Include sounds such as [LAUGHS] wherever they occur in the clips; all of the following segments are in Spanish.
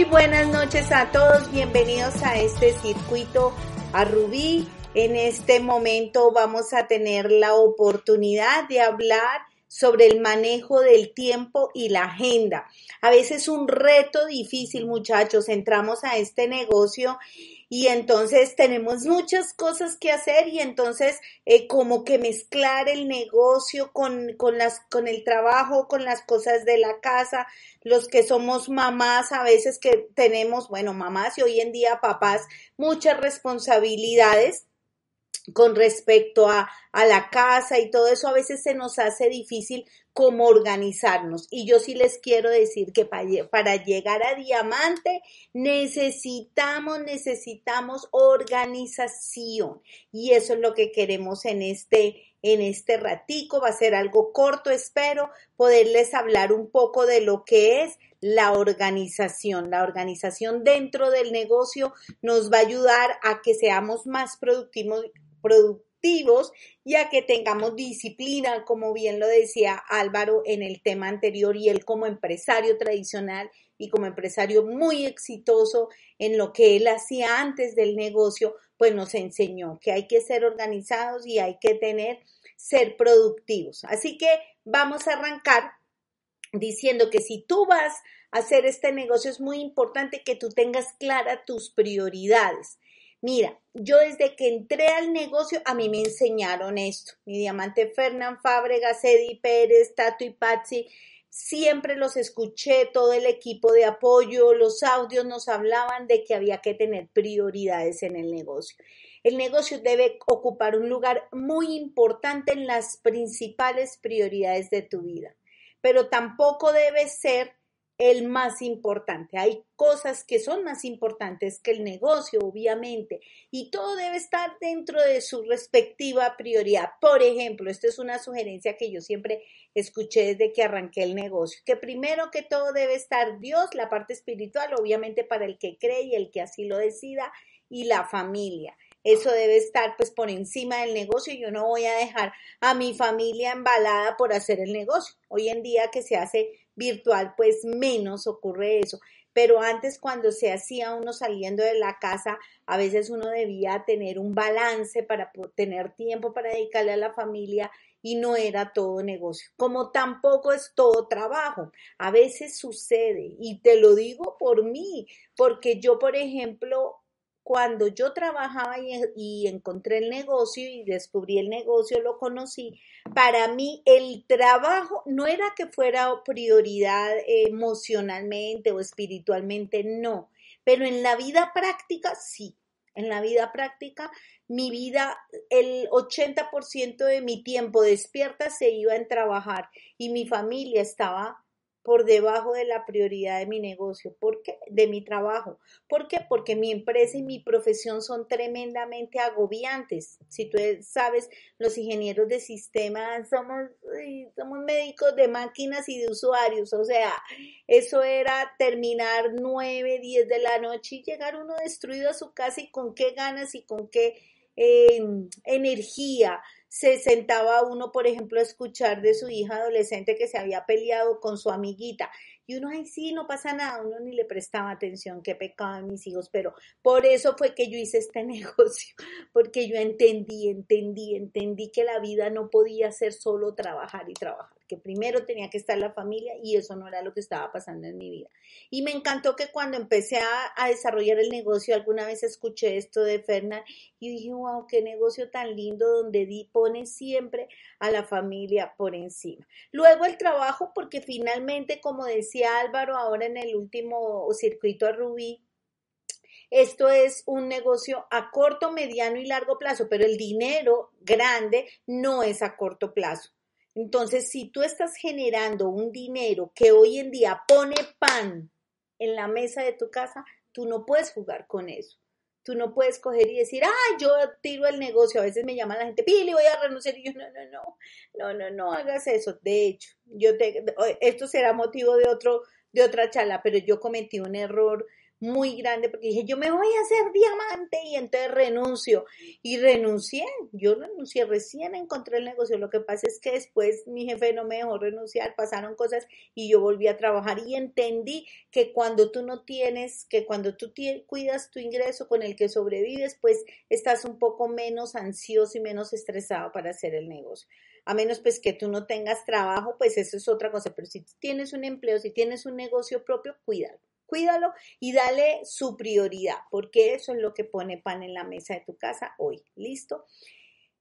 Muy buenas noches a todos, bienvenidos a este circuito a Rubí. En este momento vamos a tener la oportunidad de hablar sobre el manejo del tiempo y la agenda. A veces un reto difícil, muchachos. Entramos a este negocio y entonces tenemos muchas cosas que hacer y entonces eh, como que mezclar el negocio con, con, las, con el trabajo, con las cosas de la casa, los que somos mamás a veces que tenemos, bueno, mamás y hoy en día papás, muchas responsabilidades con respecto a, a, la casa y todo eso, a veces se nos hace difícil cómo organizarnos. Y yo sí les quiero decir que para, para llegar a diamante necesitamos, necesitamos organización. Y eso es lo que queremos en este, en este ratico. Va a ser algo corto, espero poderles hablar un poco de lo que es la organización. La organización dentro del negocio nos va a ayudar a que seamos más productivos, productivos y a que tengamos disciplina, como bien lo decía Álvaro en el tema anterior, y él como empresario tradicional y como empresario muy exitoso en lo que él hacía antes del negocio, pues nos enseñó que hay que ser organizados y hay que tener, ser productivos. Así que vamos a arrancar diciendo que si tú vas a hacer este negocio es muy importante que tú tengas clara tus prioridades. Mira, yo desde que entré al negocio, a mí me enseñaron esto. Mi diamante Fernán Fábregas, Eddie Pérez, Tato y Patsy, siempre los escuché, todo el equipo de apoyo, los audios nos hablaban de que había que tener prioridades en el negocio. El negocio debe ocupar un lugar muy importante en las principales prioridades de tu vida, pero tampoco debe ser el más importante. Hay cosas que son más importantes que el negocio, obviamente, y todo debe estar dentro de su respectiva prioridad. Por ejemplo, esta es una sugerencia que yo siempre escuché desde que arranqué el negocio, que primero que todo debe estar Dios, la parte espiritual, obviamente para el que cree y el que así lo decida, y la familia. Eso debe estar pues por encima del negocio. Yo no voy a dejar a mi familia embalada por hacer el negocio. Hoy en día que se hace virtual, pues menos ocurre eso. Pero antes cuando se hacía uno saliendo de la casa, a veces uno debía tener un balance para tener tiempo para dedicarle a la familia y no era todo negocio, como tampoco es todo trabajo. A veces sucede y te lo digo por mí, porque yo, por ejemplo, cuando yo trabajaba y, encontré el negocio y descubrí el negocio, lo conocí, para mí el trabajo no era que fuera prioridad emocionalmente o espiritualmente, no, pero en la vida práctica sí. En la vida práctica, mi vida, el 80% de mi tiempo despierta se iba en trabajar y mi familia estaba por debajo de la prioridad de mi negocio. ¿Por qué? De mi trabajo. ¿Por qué? Porque mi empresa y mi profesión son tremendamente agobiantes. Si tú sabes, los ingenieros de sistemas somos, somos médicos de máquinas y de usuarios. O sea, eso era terminar nueve, diez de la noche y llegar uno destruido a su casa y con qué ganas y con qué eh, energía se sentaba uno, por ejemplo, a escuchar de su hija adolescente que se había peleado con su amiguita. Y uno, ay, sí, no pasa nada, uno ni le prestaba atención, qué pecado de mis hijos, pero por eso fue que yo hice este [LAUGHS] negocio, porque yo entendí, entendí, entendí que la vida no podía ser solo trabajar y trabajar que primero tenía que estar la familia y eso no era lo que estaba pasando en mi vida. Y me encantó que cuando empecé a, desarrollar el negocio, alguna vez escuché esto de Fernán y dije, wow, qué negocio tan lindo donde di, pone siempre a la familia por encima. Luego el trabajo, porque finalmente, como decía Álvaro ahora en el último circuito a Rubí, esto es un negocio a corto, mediano y largo plazo, pero el dinero grande no es a corto plazo. Entonces, si tú estás generando un dinero que hoy en día pone pan en la mesa de tu casa, tú no puedes jugar con eso. Tú no puedes coger y decir, ah, yo tiro el negocio. A veces me llama la gente, Pili, voy a renunciar. Y yo, no, no, no, no, no, no hagas eso. De hecho, yo te, esto será motivo de otro, de otra charla, pero yo cometí un error muy grande porque dije, yo me voy a hacer diamante y entonces renuncio. Y renuncié, yo renuncié, recién encontré el negocio. Lo que pasa es que después mi jefe no me dejó renunciar, pasaron cosas y yo volví a trabajar y entendí que cuando tú no tienes, que cuando tú cuidas tu ingreso con el que sobrevives, pues estás un poco menos ansioso y menos estresado para hacer el negocio a menos pues que tú no tengas trabajo, pues eso es otra cosa, pero si tienes un empleo, si tienes un negocio propio, cuídalo cuídalo y dale su prioridad, porque eso es lo que pone pan en la mesa de tu casa hoy. ¿Listo?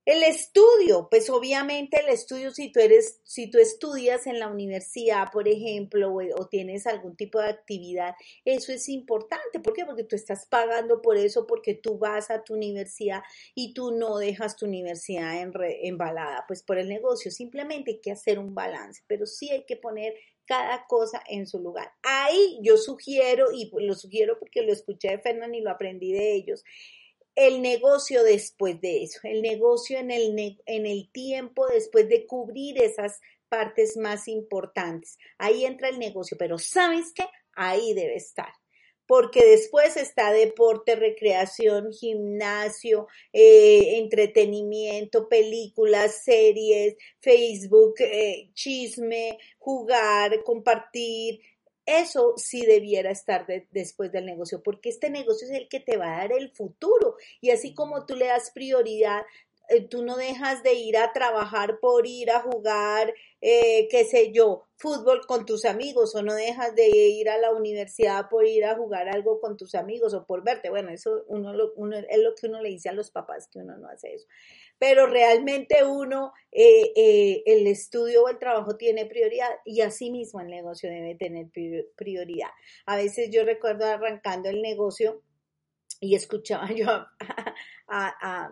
El estudio, pues obviamente el estudio, si tú eres, si tú estudias en la universidad, por ejemplo, o, tienes algún tipo de actividad, eso es importante. ¿Por qué? Porque tú estás pagando por eso, porque tú vas a tu universidad y tú no dejas tu universidad en embalada, pues por el negocio. Simplemente hay que hacer un balance, pero sí hay que poner cada cosa en su lugar. Ahí yo sugiero, y lo sugiero porque lo escuché de Fernán y lo aprendí de ellos, el negocio después de eso, el negocio en el, en el tiempo después de cubrir esas partes más importantes. Ahí entra el negocio, pero ¿sabes qué? Ahí debe estar porque después está deporte, recreación, gimnasio, eh, entretenimiento, películas, series, Facebook, eh, chisme, jugar, compartir. Eso sí debiera estar después del negocio, porque este negocio es el que te va a dar el futuro. Y así como tú le das prioridad eh, tú no dejas de ir a trabajar por ir a jugar, eh, qué sé yo, fútbol con tus amigos o no dejas de ir a la universidad por ir a jugar algo con tus amigos o por verte. Bueno, eso uno, uno es lo que uno le dice a los papás, que uno no hace eso. Pero realmente uno, eh, el estudio o el trabajo tiene prioridad y así mismo el negocio debe tener prioridad. A veces yo recuerdo arrancando el negocio y escuchaba [LAUGHS] yo a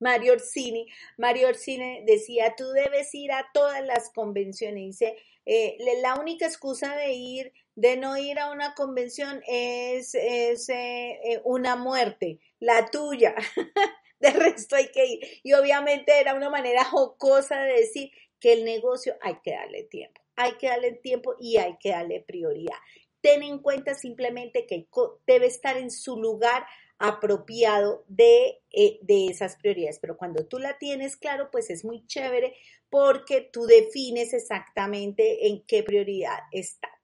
Mario Orsini. Mario Orsini decía, tú debes ir a todas las convenciones. Dice, eh, la única excusa de ir, de no ir a una convención es, es eh, eh, una muerte, la tuya. [LAUGHS] de resto hay que ir. Y obviamente era una manera jocosa de decir que el negocio hay que darle tiempo. Hay que darle tiempo y hay que darle prioridad. Ten en cuenta simplemente que debe estar en su lugar apropiado de, eh, de esas prioridades. Pero cuando tú la tienes claro, pues es muy chévere porque tú defines exactamente en qué prioridad está.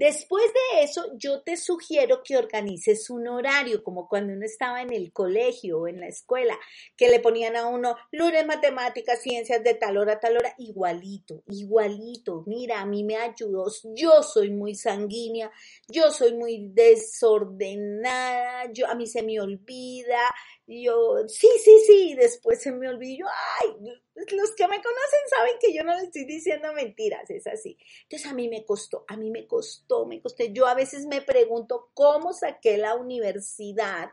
Después de eso, yo te sugiero que organices un horario, como cuando uno estaba en el colegio o en la escuela, que le ponían a uno lunes matemáticas, ciencias de tal hora, tal hora, igualito, igualito. Mira, a mí me ayudó, yo soy muy sanguínea, yo soy muy desordenada, yo a mí se me olvida, yo, sí, sí, sí, después se me olvidó, ay, los que me conocen saben que yo no le estoy diciendo mentiras, es así. Entonces a mí me costó, a mí me costó, me costó. Yo a veces me pregunto cómo saqué la universidad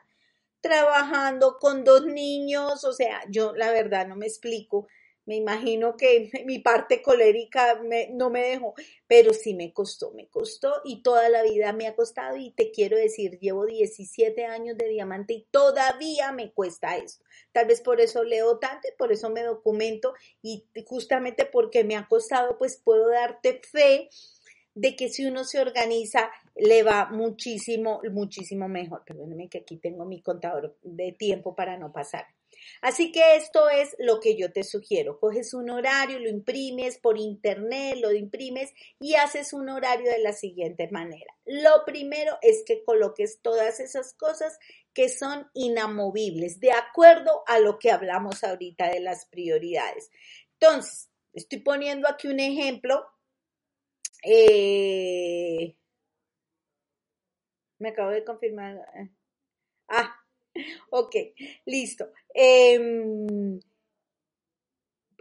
trabajando con dos niños, o sea, yo la verdad no me explico me imagino que [LAUGHS] mi parte colérica no me dejó, pero sí me costó, me costó y toda la vida me ha costado y te quiero decir, llevo 17 años de diamante y todavía me cuesta esto. Tal vez por eso leo tanto y por eso me documento y justamente porque me ha costado, pues puedo darte fe de que si uno se organiza le va muchísimo, muchísimo mejor. Perdóneme que aquí tengo mi contador de tiempo para no pasar. Así que esto es lo que yo te sugiero. Coges un horario, lo imprimes por internet, lo imprimes y haces un horario de la siguiente manera. Lo primero es que coloques todas esas cosas que son inamovibles, de acuerdo a lo que hablamos ahorita de las prioridades. Entonces, estoy poniendo aquí un ejemplo. Eh, me acabo de confirmar. Eh, ah, [LAUGHS] ok, listo. Em,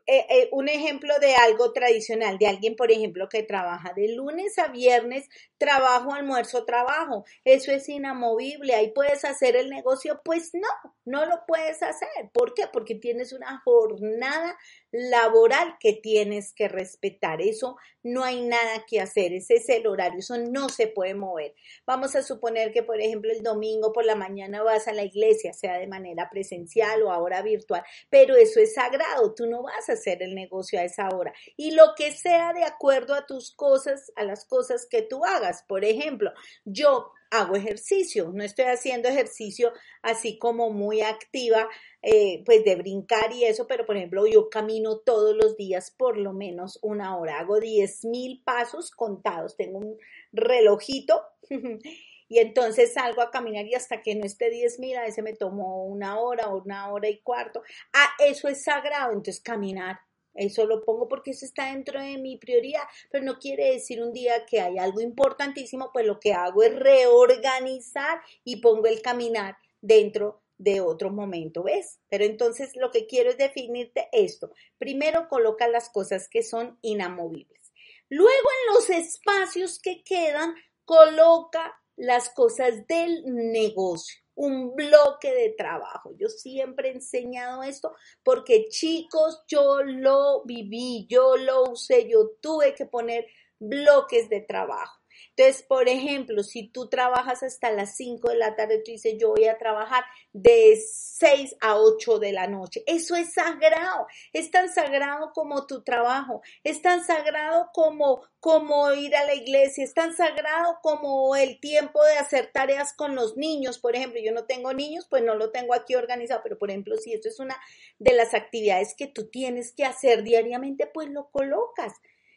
eh, eh, un ejemplo de algo tradicional, de alguien, por ejemplo, que trabaja de lunes a viernes, trabajo, almuerzo, trabajo. Eso es inamovible. Ahí puedes hacer el negocio. Pues no, no lo puedes hacer. ¿Por qué? Porque tienes una jornada laboral que tienes que respetar. Eso no hay nada que hacer, ese es el horario, eso no se puede mover. Vamos a suponer que, por ejemplo, el domingo por la mañana vas a la iglesia, sea de manera presencial o ahora virtual, pero eso es sagrado, tú no vas a hacer el negocio a esa hora. Y lo que sea de acuerdo a tus cosas, a las cosas que tú hagas. Por ejemplo, yo hago ejercicio, no estoy haciendo ejercicio así como muy activa, eh, pues de brincar y eso, pero por ejemplo yo camino todos los días por lo menos una hora, hago 10 mil pasos contados, tengo un relojito [LAUGHS] y entonces salgo a caminar y hasta que no esté 10 mil, a veces me tomo una hora o una hora y cuarto. Ah, eso es sagrado, entonces caminar eso lo pongo porque eso está dentro de mi prioridad, pero no quiere decir un día que hay algo importantísimo, pues lo que hago es reorganizar y pongo el caminar dentro de otro momento, ¿ves? Pero entonces lo que quiero es definirte esto. Primero coloca las cosas que son inamovibles. Luego en los espacios que quedan, coloca las cosas del negocio un bloque de trabajo. Yo siempre he enseñado esto porque chicos, yo lo viví, yo lo usé, yo tuve que poner bloques de trabajo. Entonces, por ejemplo, si tú trabajas hasta las 5 de la tarde, tú dices, yo voy a trabajar de 6 a 8 de la noche. Eso es sagrado. Es tan sagrado como tu trabajo. Es tan sagrado como, como ir a la iglesia. Es tan sagrado como el tiempo de hacer tareas con los niños. Por ejemplo, yo no tengo niños, pues no lo tengo aquí organizado. Pero, por ejemplo, si esto es una de las actividades que tú tienes que hacer diariamente, pues lo colocas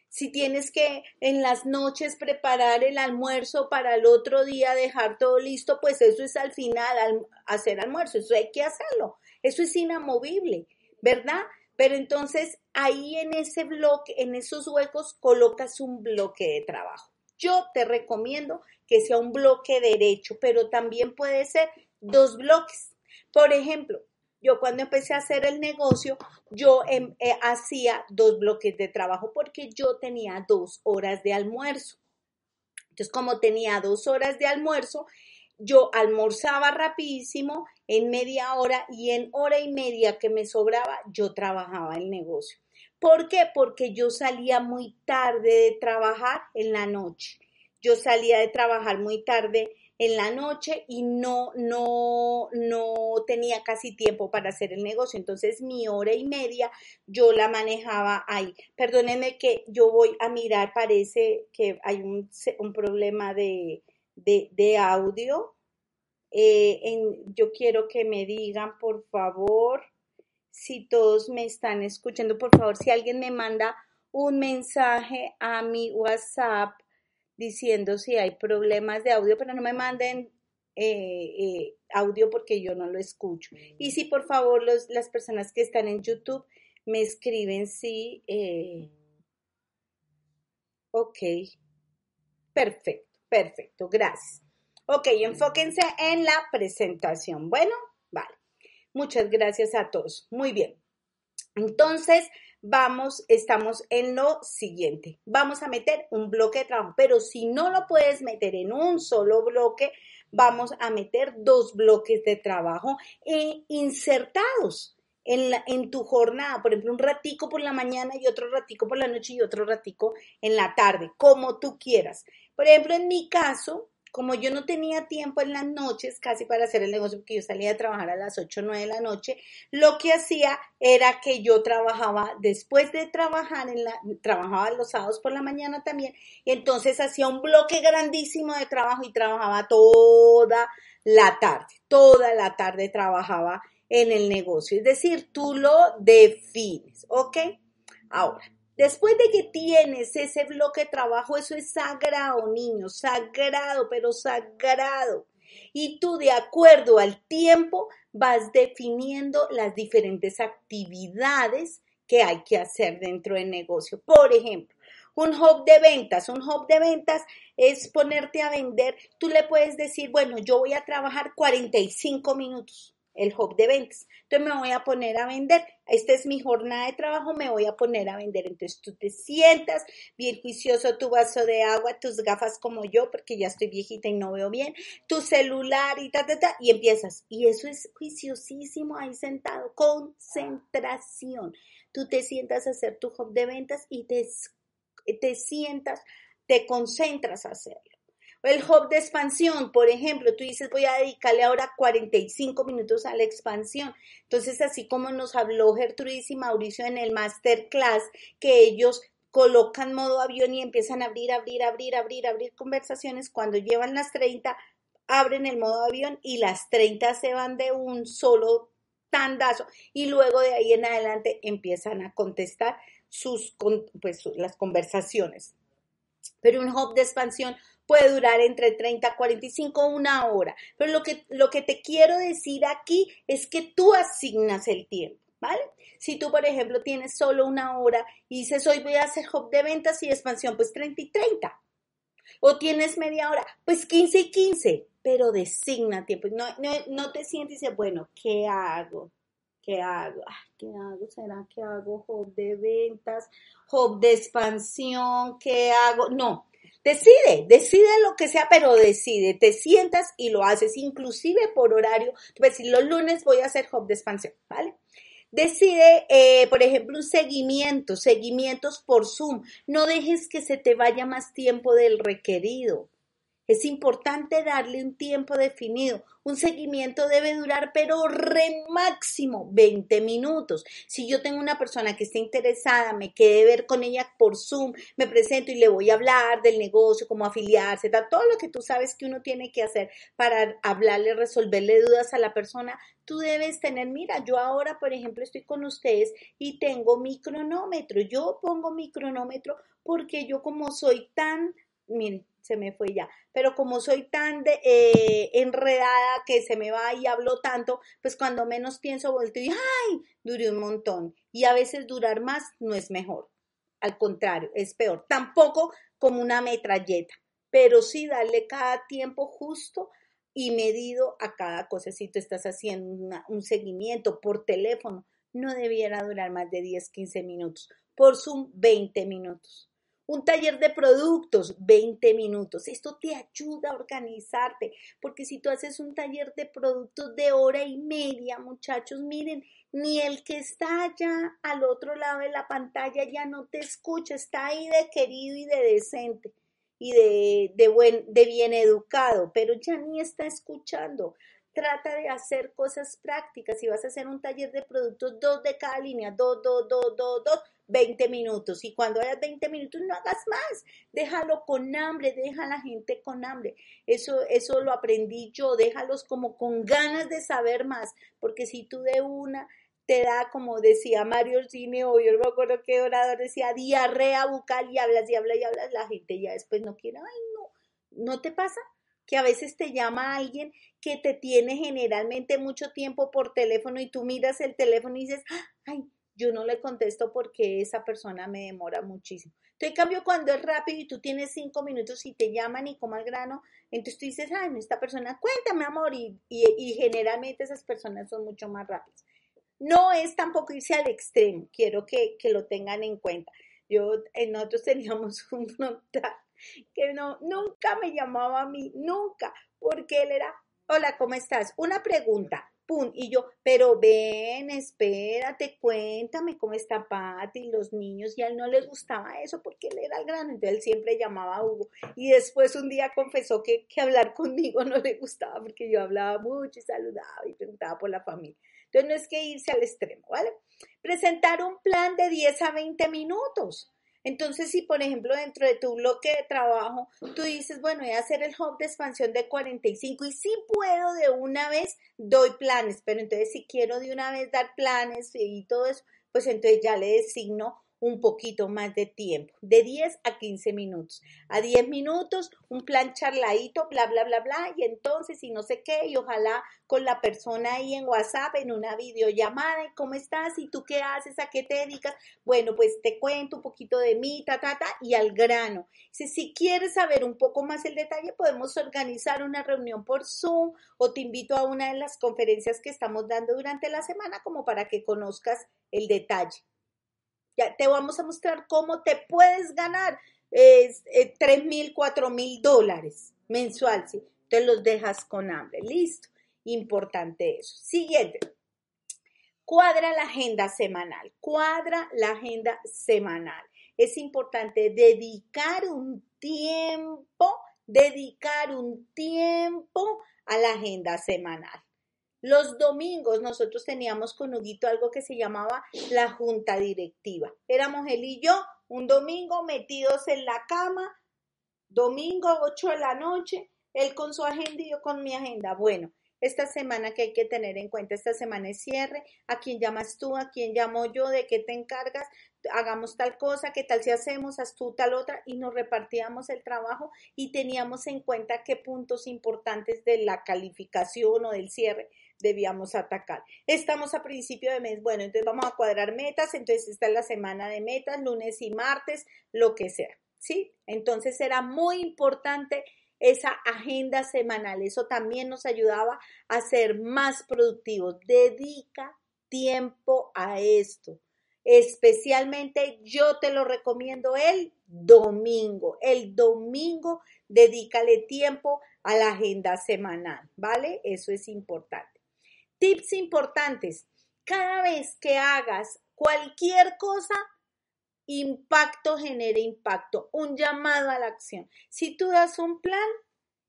si tienes que en las noches preparar el almuerzo para el otro día dejar todo listo, pues eso es al final hacer almuerzo, eso hay que hacerlo, eso es inamovible, ¿verdad? Pero entonces ahí en ese bloque, en esos huecos, colocas un bloque de trabajo. Yo te recomiendo que sea un bloque derecho, pero también puede ser dos bloques. Por ejemplo, yo cuando empecé a hacer el negocio, yo em, eh, hacía dos bloques de trabajo porque yo tenía dos horas de almuerzo. Entonces, como tenía dos horas de almuerzo, yo almorzaba rapidísimo en media hora y en hora y media que me sobraba, yo trabajaba el negocio. ¿Por qué? Porque yo salía muy tarde de trabajar en la noche. Yo salía de trabajar muy tarde en la noche y no, no, no tenía casi tiempo para hacer el negocio. Entonces mi hora y media yo la manejaba ahí. Perdónenme que yo voy a mirar, parece que hay un, un problema de, de, audio. Eh, yo quiero que me digan, por favor, si todos me están escuchando, por favor, si alguien me manda un mensaje a mi WhatsApp diciendo si hay problemas de audio, pero no me manden eh, eh, audio porque yo no lo escucho. Y si por favor los, las personas que están en YouTube me escriben si... Eh, ok, perfecto, perfecto, gracias. Ok, enfóquense en la presentación. Bueno, vale. Muchas gracias a todos. Muy bien. Entonces, vamos, estamos en lo siguiente. Vamos a meter un bloque de trabajo, pero si no lo puedes meter en un solo bloque, vamos a meter dos bloques de trabajo e insertados. En, en, tu jornada, por ejemplo, un ratico por la mañana y otro ratico por la noche y otro ratico en la tarde, como tú quieras. Por ejemplo, en mi caso, como yo no tenía tiempo en las noches casi para hacer el negocio, porque yo salía a trabajar a las 8 o 9 de la noche, lo que hacía era que yo trabajaba después de trabajar, en la, trabajaba los sábados por la mañana también, y entonces hacía un bloque grandísimo de trabajo y trabajaba toda la tarde, toda la tarde trabajaba en el negocio, es decir, tú lo defines, ¿ok? Ahora, Después de que tienes ese bloque de trabajo, eso es sagrado, niño, sagrado, pero sagrado. Y tú de acuerdo al tiempo vas definiendo las diferentes actividades que hay que hacer dentro del negocio. Por ejemplo, un hub de ventas. Un hub de ventas es ponerte a vender. Tú le puedes decir, bueno, yo voy a trabajar 45 minutos el hub de ventas. Entonces me voy a poner a vender. Esta es mi jornada de trabajo, me voy a poner a vender. Entonces tú te sientas bien juicioso, tu vaso de agua, tus gafas como yo, porque ya estoy viejita y no veo bien, tu celular y ta, ta, ta, y empiezas. Y eso es juiciosísimo ahí sentado. Concentración. tú te sientas a hacer tu hub de ventas y te, te sientas, te concentras a hacerlo. El hub de expansión, por ejemplo, tú dices voy a dedicarle ahora 45 minutos a la expansión. Entonces, así como nos habló Gertrudis y Mauricio en el masterclass, que ellos colocan modo avión y empiezan a abrir, abrir, abrir, abrir, abrir conversaciones, cuando llevan las 30, abren el modo avión y las 30 se van de un solo tandazo y luego de ahí en adelante empiezan a contestar sus, pues, las conversaciones. Pero un hub de expansión puede durar entre 30 a 45 una hora. Pero lo que, lo que te quiero decir aquí es que tú asignas el tiempo, ¿vale? Si tú, por ejemplo, tienes solo una hora y dices, hoy voy a hacer hub de ventas y expansión, pues 30 y 30. O tienes media hora, pues 15 y 15, pero designa tiempo. No, no, no te sientes y dices, bueno, ¿qué hago? ¿Qué hago? ¿Qué hago? ¿Será que hago hub de ventas? ¿Hub de expansión? ¿Qué hago? No, Decide, decide lo que sea, pero decide, te sientas y lo haces, inclusive por horario. Tú puedes decir, los lunes voy a hacer hub de expansión, ¿vale? Decide, eh, por ejemplo, un seguimiento, seguimientos por Zoom. No dejes que se te vaya más tiempo del requerido. Es importante darle un tiempo definido. Un seguimiento debe durar, pero re máximo 20 minutos. Si yo tengo una persona que esté interesada, me quede ver con ella por Zoom, me presento y le voy a hablar del negocio, cómo afiliarse, todo lo que tú sabes que uno tiene que hacer para hablarle, resolverle dudas a la persona, tú debes tener, mira, yo ahora, por ejemplo, estoy con ustedes y tengo mi cronómetro. Yo pongo mi cronómetro porque yo como soy tan, miren, se me fue ya. Pero como soy tan de, eh, enredada que se me va y hablo tanto, pues cuando menos pienso, vuelto y ¡ay! Duré un montón. Y a veces durar más no es mejor. Al contrario, es peor. Tampoco como una metralleta, pero sí darle cada tiempo justo y medido a cada cosa. Si tú estás haciendo un seguimiento por teléfono, no debiera durar más de 10, 15 minutos. Por Zoom, 20 minutos. Un taller de productos, 20 minutos. Esto te ayuda a organizarte, porque si tú haces un taller de productos de hora y media, muchachos, miren, ni el que está allá al otro lado de la pantalla ya no te escucha, está ahí de querido y de decente y de, de, buen, de bien educado, pero ya ni está escuchando. Trata de hacer cosas prácticas. Si vas a hacer un taller de productos, dos de cada línea, dos, dos, dos, dos, dos, 20 minutos. Y cuando hayas 20 minutos no hagas más, déjalo con hambre, deja a la gente con hambre. Eso, eso lo aprendí yo, déjalos como con ganas de saber más, porque si tú de una te da, como decía Mario Cine, o yo no me acuerdo qué orador decía, diarrea bucal y hablas y hablas y hablas, la gente ya después no quiere, ay no, ¿no te pasa? que a veces te llama alguien que te tiene generalmente mucho tiempo por teléfono y tú miras el teléfono y dices, ay, yo no le contesto porque esa persona me demora muchísimo. Entonces, en cambio, cuando es rápido y tú tienes cinco minutos y te llaman y como al grano, entonces tú dices, ay, esta persona, cuéntame, amor, y, y, generalmente esas personas son mucho más rápidas. No es tampoco irse al extremo, quiero que, que lo tengan en cuenta. Yo, nosotros teníamos [LAUGHS] un frontal que no, nunca me llamaba a mí, nunca, porque él era, hola, ¿cómo estás? Una pregunta, y yo, pero ven, espérate, cuéntame cómo está Pati, los niños, y a él no le gustaba eso porque él era el grande, entonces él siempre llamaba a Hugo. Y después un día confesó que, que hablar [LAUGHS] conmigo no le gustaba porque yo hablaba mucho y saludaba y preguntaba por la familia. Entonces no es que irse al extremo, ¿vale? Presentar un plan de 10 a 20 minutos. Entonces, si por ejemplo dentro de tu bloque de trabajo tú dices, bueno, voy a hacer el hub de expansión de 45 y si puedo de una vez, doy planes, pero entonces si quiero de una vez dar planes y todo eso, pues entonces ya le designo un poquito más de tiempo, de 10 a 15 minutos. A 10 minutos, un plan charladito, bla, bla, bla, bla, y entonces, y no sé qué, y ojalá con la persona ahí en WhatsApp, en una videollamada, y cómo estás, y tú qué haces, a qué te dedicas. Bueno, pues te cuento un poquito de mí, ta, ta, ta, y al grano. Si, si quieres saber un poco más el detalle, podemos organizar una reunión por Zoom o te invito a una de las conferencias que estamos dando durante la semana como para que conozcas el detalle. Ya te vamos a mostrar cómo te puedes ganar eh, 3 mil, 4 mil dólares mensual. ¿sí? Te los dejas con hambre. Listo. Importante eso. Siguiente. cuadra la agenda semanal, cuadra la agenda semanal. Es importante dedicar un tiempo, dedicar un tiempo a la agenda semanal. Los domingos nosotros teníamos con Huguito algo que se llamaba la junta directiva. Éramos él y yo un domingo metidos en la cama, domingo 8 de la noche, él con su agenda y yo con mi agenda. Bueno, esta semana que hay que tener en cuenta, esta semana es cierre, a quién llamas tú, a quién llamo yo, de qué te encargas, hagamos tal cosa, qué tal si hacemos, haz tú tal otra, y nos repartíamos el trabajo y teníamos en cuenta qué puntos importantes de la calificación o del cierre debíamos atacar. Estamos a principio de mes, bueno, entonces vamos a cuadrar metas, entonces esta es la semana de metas, lunes y martes, lo que sea, ¿sí? Entonces era muy importante esa agenda semanal, eso también nos ayudaba a ser más productivos. Dedica tiempo a esto. Especialmente yo te lo recomiendo el domingo. El domingo dedícale tiempo a la agenda semanal, ¿vale? Eso es importante. Tips importantes. Cada vez que hagas cualquier cosa, impacto genera impacto, un llamado a la acción. Si tú das un plan,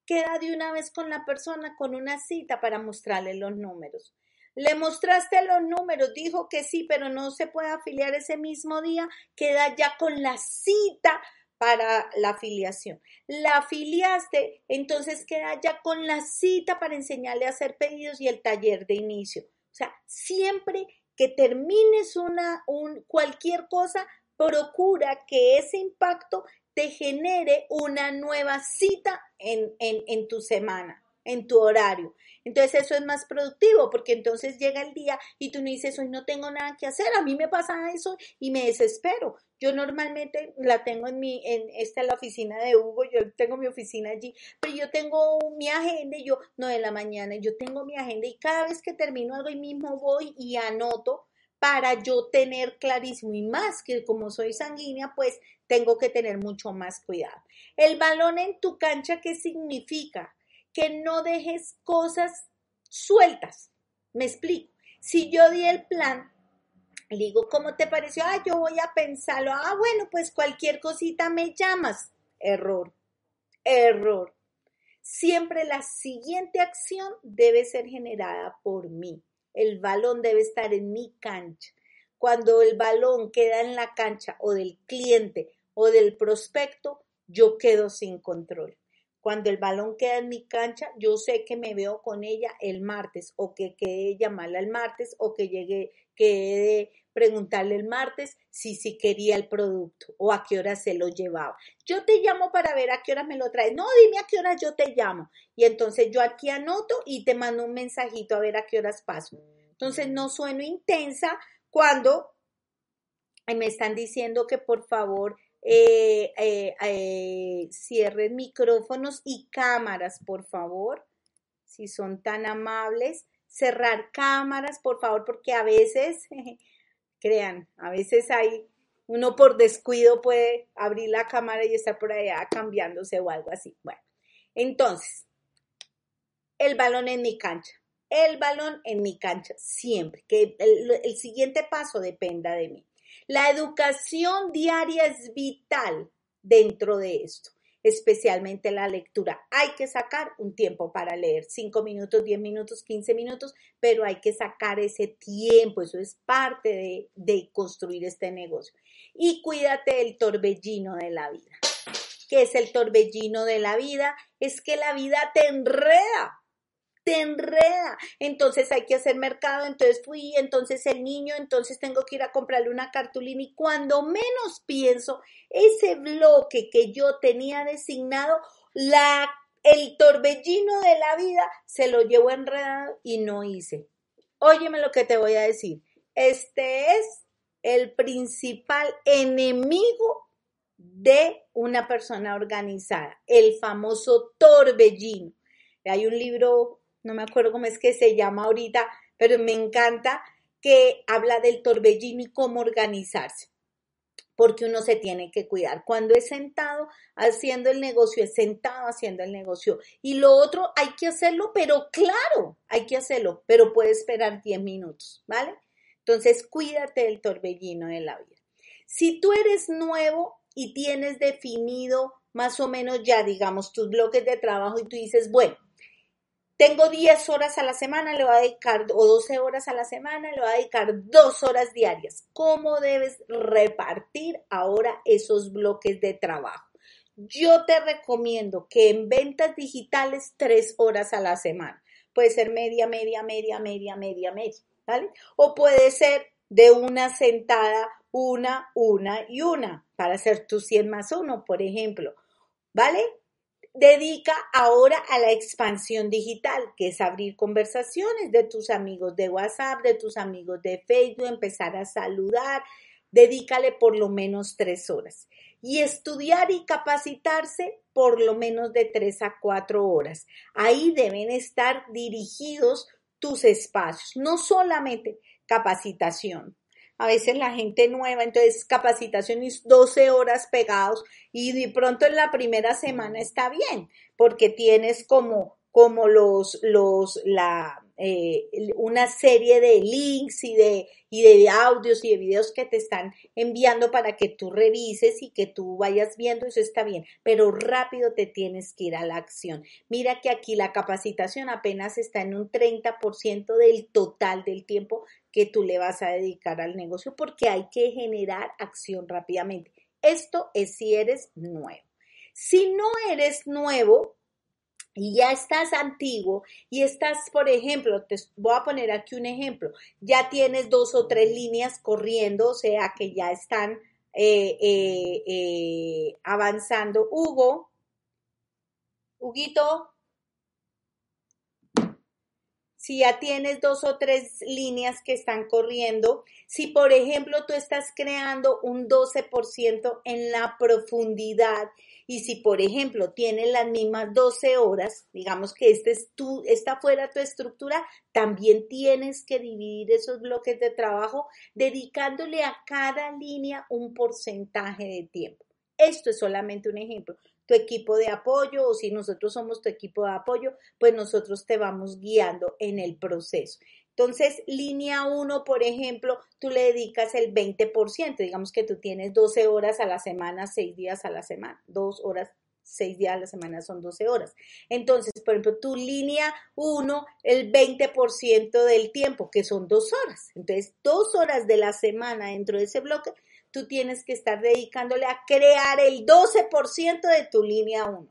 queda de una vez con la persona con una cita para mostrarle los números. Le mostraste los números, dijo que sí, pero no se puede afiliar ese mismo día, queda ya con la cita para la afiliación. La afiliaste, entonces queda ya con la cita para enseñarle a hacer pedidos y el taller de inicio. O sea, siempre que termines una, un, cualquier cosa, procura que ese impacto te genere una nueva cita en, en, en tu semana en tu horario. Entonces eso es más productivo porque entonces llega el día y tú no dices, hoy no tengo nada que hacer, a mí me pasa eso y me desespero. Yo normalmente la tengo en mi, en esta es la oficina de Hugo, yo tengo mi oficina allí, pero yo tengo mi agenda y yo, no de la mañana, yo tengo mi agenda y cada vez que termino algo y mismo voy y anoto para yo tener clarísimo y más que como soy sanguínea, pues tengo que tener mucho más cuidado. El balón en tu cancha, ¿qué significa? que no dejes cosas sueltas. Me explico. Si yo di el plan, le digo, ¿cómo te pareció? Ah, yo voy a pensarlo. Ah, bueno, pues cualquier cosita me llamas. Error. Error. Siempre la siguiente acción debe ser generada por mí. El balón debe estar en mi cancha. Cuando el balón queda en la cancha o del cliente o del prospecto, yo quedo sin control. Cuando el balón queda en mi cancha, yo sé que me veo con ella el martes o que quede llamarla el martes o que llegue, que preguntarle el martes si sí si quería el producto o a qué hora se lo llevaba. Yo te llamo para ver a qué hora me lo traes. No, dime a qué hora yo te llamo. Y entonces yo aquí anoto y te mando un mensajito a ver a qué horas paso. Entonces no sueno intensa cuando me están diciendo que por favor eh, eh, eh, cierren micrófonos y cámaras, por favor, si son tan amables. Cerrar cámaras, por favor, porque a veces, [LAUGHS] crean, a veces hay, uno por descuido puede abrir la cámara y estar por allá cambiándose o algo así. Bueno, entonces, el balón en mi cancha. El balón en mi cancha, siempre. Que el siguiente paso dependa de mí. La educación diaria es vital dentro de esto, especialmente la lectura. Hay que sacar un tiempo para leer, 5 minutos, 10 minutos, 15 minutos, pero hay que sacar ese tiempo, eso es parte de, de construir este negocio. Y cuídate del torbellino de la vida. ¿Qué es el torbellino de la vida? Es que la vida te enreda enreda. Entonces hay que hacer mercado, entonces fui, entonces el niño, entonces tengo que ir a comprarle una cartulina y cuando menos pienso, ese bloque que yo tenía designado, la, el torbellino de la vida se lo llevo enredado y no hice. Óyeme lo que te voy a decir. Este es el principal enemigo de una persona organizada, el famoso torbellino. Hay un libro no me acuerdo cómo es que se llama ahorita, pero me encanta que habla del torbellino y cómo organizarse, porque uno se tiene que cuidar. Cuando es sentado haciendo el negocio, es sentado haciendo el negocio. Y lo otro hay que hacerlo, pero claro, hay que hacerlo, pero puede esperar 10 minutos, ¿vale? Entonces, cuídate del torbellino de la vida. Si tú eres nuevo y tienes definido más o menos ya, digamos, tus bloques de trabajo y tú dices, bueno, tengo 10 horas a la semana, le voy a dedicar, o 12 horas a la semana, le voy a dedicar dos horas diarias. ¿Cómo debes repartir ahora esos bloques de trabajo? Yo te recomiendo que en ventas digitales tres horas a la semana. Puede ser media, media, media, media, media, media, ¿vale? O puede ser de una sentada, una, una y una, para hacer tu 100 más uno, por ejemplo, ¿vale? Dedica ahora a la expansión digital, que es abrir conversaciones de tus amigos de WhatsApp, de tus amigos de Facebook, empezar a saludar. Dedícale por lo menos tres horas. Y estudiar y capacitarse por lo menos de tres a cuatro horas. Ahí deben estar dirigidos tus espacios, no solamente capacitación, a veces la gente nueva, entonces capacitación y 12 horas pegados y de pronto en la primera semana está bien, porque tienes como, como los, los, la, eh, una serie de links y de, y de audios y de videos que te están enviando para que tú revises y que tú vayas viendo, eso está bien, pero rápido te tienes que ir a la acción. Mira que aquí la capacitación apenas está en un 30% del total del tiempo que tú le vas a dedicar al negocio porque hay que generar acción rápidamente. Esto es si eres nuevo. Si no eres nuevo, y ya estás antiguo y estás, por ejemplo, te voy a poner aquí un ejemplo, ya tienes dos o tres líneas corriendo, o sea que ya están eh, eh, eh, avanzando. Hugo, Huguito, si ya tienes dos o tres líneas que están corriendo, si por ejemplo tú estás creando un 12% en la profundidad y si por ejemplo tienes las mismas 12 horas, digamos que este es tu, está fuera tu estructura, también tienes que dividir esos bloques de trabajo dedicándole a cada línea un porcentaje de tiempo. Esto es solamente un ejemplo tu equipo de apoyo o si nosotros somos tu equipo de apoyo, pues nosotros te vamos guiando en el proceso. Entonces, línea 1, por ejemplo, tú le dedicas el 20%, digamos que tú tienes 12 horas a la semana, 6 días a la semana, 2 horas, 6 días a la semana son 12 horas. Entonces, por ejemplo, tu línea 1, el 20% del tiempo, que son 2 horas. Entonces, 2 horas de la semana dentro de ese bloque tú tienes que estar dedicándole a crear el 12% de tu línea 1.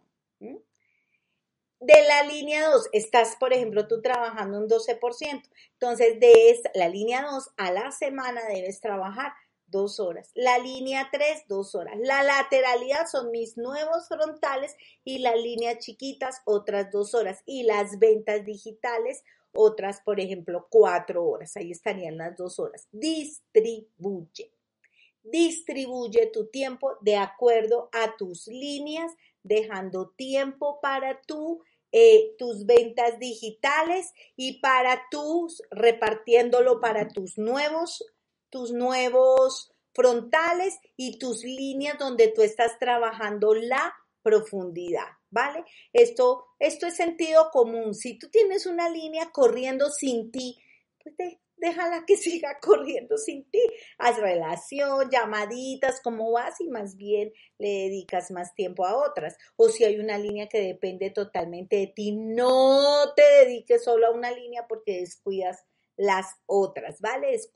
De la línea 2, estás, por ejemplo, tú trabajando un 12%. Entonces, de la línea 2 a la semana debes trabajar dos horas. La línea 3, dos horas. La lateralidad son mis nuevos frontales y las líneas chiquitas, otras dos horas. Y las ventas digitales, otras, por ejemplo, cuatro horas. Ahí estarían las dos horas. Distribuye. Distribuye tu tiempo de acuerdo a tus líneas, dejando tiempo para tú, eh, tus ventas digitales y para tus, repartiéndolo para tus nuevos, tus nuevos frontales y tus líneas donde tú estás trabajando la profundidad, ¿vale? Esto, esto es sentido común. Si tú tienes una línea corriendo sin ti, pues te, déjala que [LAUGHS] siga corriendo sin ti. Haz relación, llamaditas, cómo vas y más bien le dedicas más tiempo a otras. O si hay una línea que depende totalmente de ti, no te dediques solo a una línea porque descuidas las otras, ¿vale? Es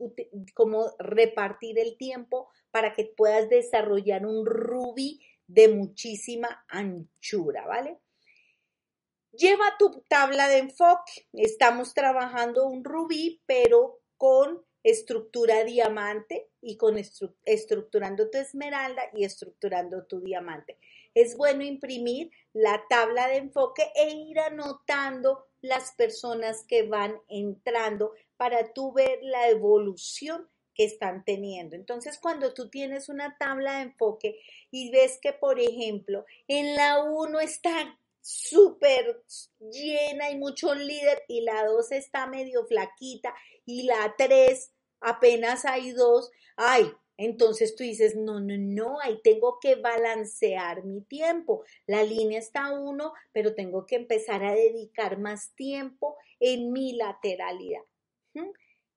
como repartir el tiempo para que puedas desarrollar un rubí de muchísima anchura, ¿vale? Lleva tu tabla de enfoque. Estamos trabajando un rubí, pero con estructura diamante y con estructurando tu esmeralda y estructurando tu diamante. Es bueno imprimir la tabla de enfoque e ir anotando las personas que van entrando para tú ver la evolución que están teniendo. Entonces, cuando tú tienes una tabla de enfoque y ves que, por ejemplo, en la 1 está súper llena y mucho líder y la 2 está medio flaquita y la 3 apenas hay dos, ay, entonces tú dices, no, no, no, ahí tengo que balancear mi tiempo. La línea está uno, pero tengo que empezar a dedicar más tiempo en mi lateralidad.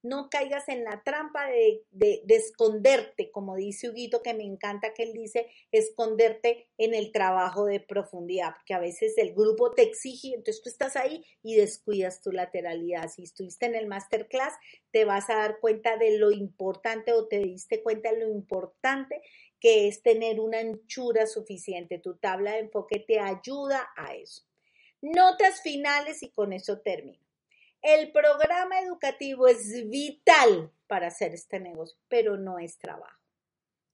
No caigas en la trampa de, de, de, esconderte, como dice Huguito, que me encanta que él dice, esconderte en el trabajo de profundidad, porque a veces el grupo te exige, entonces tú estás ahí y descuidas tu lateralidad. Si estuviste en el masterclass, te vas a dar cuenta de lo importante o te diste cuenta de lo importante que es tener una anchura suficiente. Tu tabla de enfoque te ayuda a eso. Notas finales y con eso termino. El programa educativo es vital para hacer este negocio, pero no es trabajo.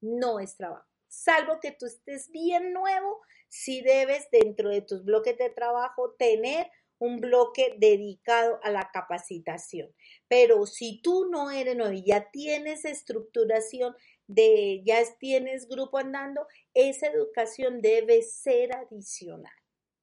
No es trabajo. Salvo que tú estés bien nuevo, si debes dentro de tus bloques de trabajo tener un bloque dedicado a la capacitación. Pero si tú no eres nuevo y ya tienes estructuración, de ya tienes grupo andando, esa educación debe ser adicional,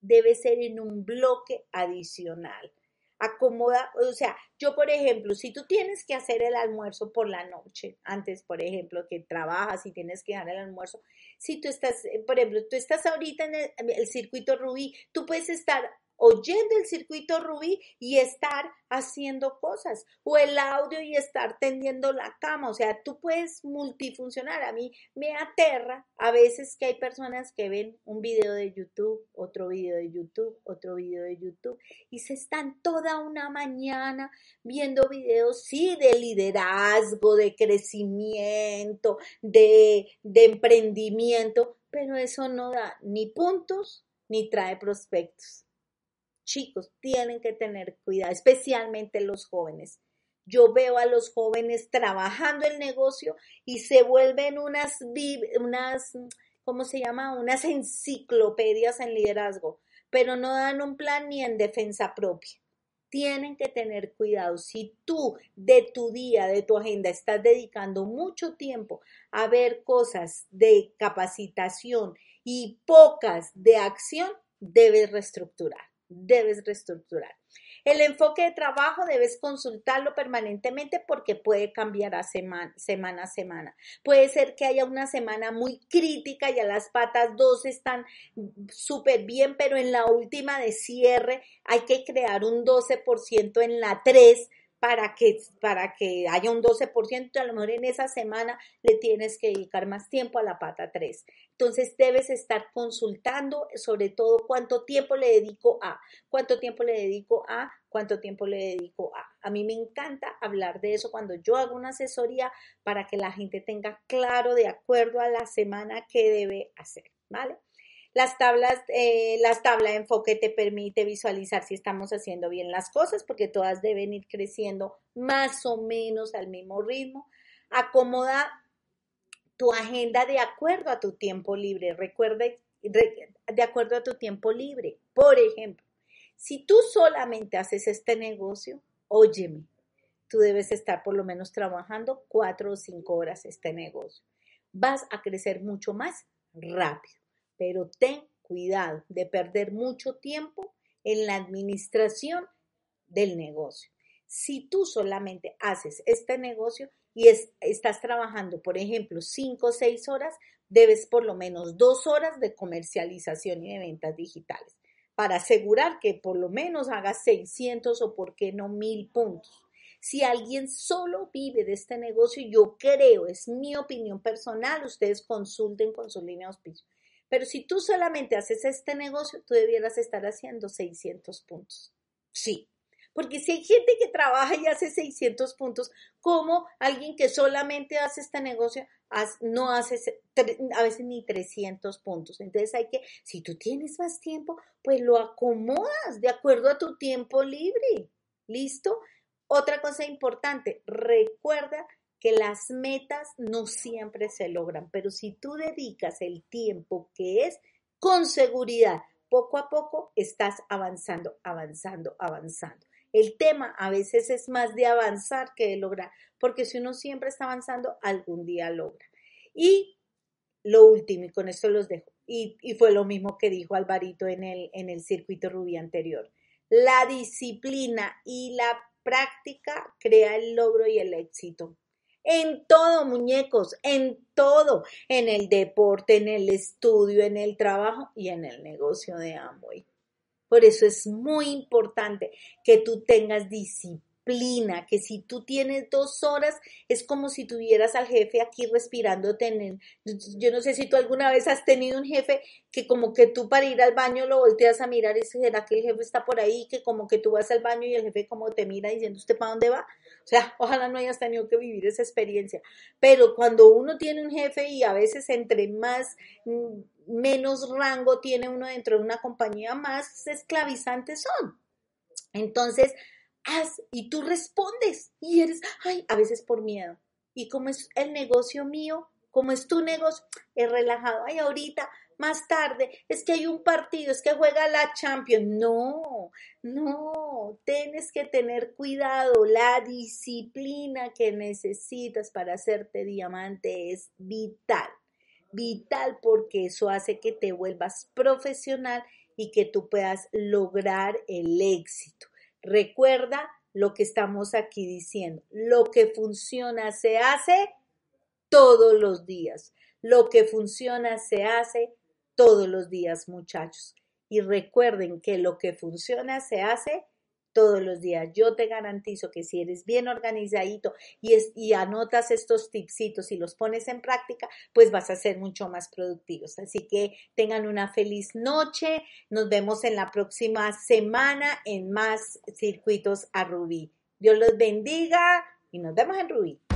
debe ser en un bloque adicional acomoda, o sea, yo por ejemplo, si tú tienes que hacer el almuerzo por la noche, antes por ejemplo que trabajas y tienes que dar el almuerzo, si tú estás, eh, por ejemplo, tú estás ahorita en el, circuito Rubí, tú puedes estar oyendo el circuito Rubí y estar haciendo cosas, o el audio y estar tendiendo la cama, o sea, tú puedes multifuncionar. A mí me aterra a veces que hay personas que ven un video de YouTube, otro video de YouTube, otro video de YouTube, y se están toda una mañana viendo videos, sí, de liderazgo, de crecimiento, de, de emprendimiento, pero eso no da ni puntos ni trae prospectos chicos, tienen que tener cuidado, especialmente los jóvenes. Yo veo a los jóvenes trabajando el negocio y se vuelven unas, unas, ¿cómo se llama? Unas enciclopedias en liderazgo, pero no dan un plan ni en defensa propia. Tienen que tener cuidado. Si tú de tu día, de tu agenda, estás dedicando mucho tiempo a ver cosas de capacitación y pocas de acción, debes reestructurar debes reestructurar. El enfoque de trabajo debes consultarlo permanentemente porque puede cambiar a semana, semana a semana. Puede ser que haya una semana muy crítica, y a las patas dos están súper bien, pero en la última de cierre hay que crear un 12% en la 3 para que, para que haya un 12%, a lo mejor en esa semana le tienes que dedicar más tiempo a la pata 3. Entonces debes estar consultando sobre todo cuánto tiempo le dedico a, cuánto tiempo le dedico a, cuánto tiempo le dedico a. A mí me encanta hablar de eso cuando yo hago una asesoría para que la gente tenga claro de acuerdo a la semana qué debe hacer, ¿vale? Las tablas, eh, las tablas de enfoque te permite visualizar si estamos haciendo bien las cosas, porque todas deben ir creciendo más o menos al mismo ritmo. Acomoda tu agenda de acuerdo a tu tiempo libre. Recuerde, de acuerdo a tu tiempo libre. Por ejemplo, si tú solamente haces este negocio, óyeme, tú debes estar por lo menos trabajando cuatro o cinco horas este negocio. Vas a crecer mucho más rápido pero ten cuidado de perder mucho tiempo en la administración del negocio. Si tú solamente haces este negocio y estás trabajando, por ejemplo, cinco o seis horas, debes por lo menos dos horas de comercialización y de ventas digitales para asegurar que por lo menos hagas 600 o por qué no mil puntos. Si alguien solo vive de este negocio, yo creo, es mi opinión personal, ustedes consulten con su línea de auspicio pero si tú solamente haces este negocio, tú debieras estar haciendo 600 puntos. Sí, porque si hay gente que trabaja y hace 600 puntos, como alguien que solamente hace este negocio no hace a veces ni 300 puntos. Entonces hay que, si tú tienes más tiempo, pues lo acomodas de acuerdo a tu tiempo libre. ¿Listo? Otra cosa importante, recuerda que las metas no siempre se logran, pero si tú dedicas el tiempo que es con seguridad, poco a poco estás avanzando, avanzando, avanzando. El tema a veces es más de avanzar que de lograr, porque si uno siempre está avanzando, algún día logra. Y lo último, y con esto los dejo, y, fue lo mismo que dijo Alvarito en el, en el circuito Rubí anterior, la disciplina y la práctica crea el logro y el éxito. En todo, muñecos, en todo, en el deporte, en el estudio, en el trabajo y en el negocio de Amway. Por eso es muy importante que tú tengas disciplina disciplina, que si tú tienes dos horas es como si tuvieras al jefe aquí respirándote en. Yo no sé si tú alguna vez has tenido un jefe que como que tú para ir al baño lo volteas a mirar y será que el jefe está por ahí, que como que tú vas al baño y el jefe como te mira diciendo usted para dónde va. O sea, ojalá no hayas tenido que vivir esa experiencia. Pero cuando uno tiene un jefe y a veces entre más mm, menos rango tiene uno dentro de una compañía, más esclavizantes son. Entonces, haz y tú respondes y eres, ay, a veces por miedo. Y como es el negocio mío, como es tu negocio, es relajado. Ay, ahorita, más tarde, es que hay un partido, es que juega la Champions. No, no, tienes que tener cuidado. La disciplina que necesitas para hacerte diamante es vital. Vital porque eso hace que te vuelvas profesional y que tú puedas lograr el éxito. Recuerda lo que estamos aquí diciendo. Lo que funciona se hace todos los días. Lo que funciona se hace todos los días, muchachos. Y recuerden que lo que funciona se hace todos los días. Yo te garantizo que si eres bien organizadito y, y anotas estos tipsitos y los pones en práctica, pues vas a ser mucho más productivos. Así que tengan una feliz noche. Nos vemos en la próxima semana en más circuitos a Rubí. Dios los bendiga y nos vemos en Rubí.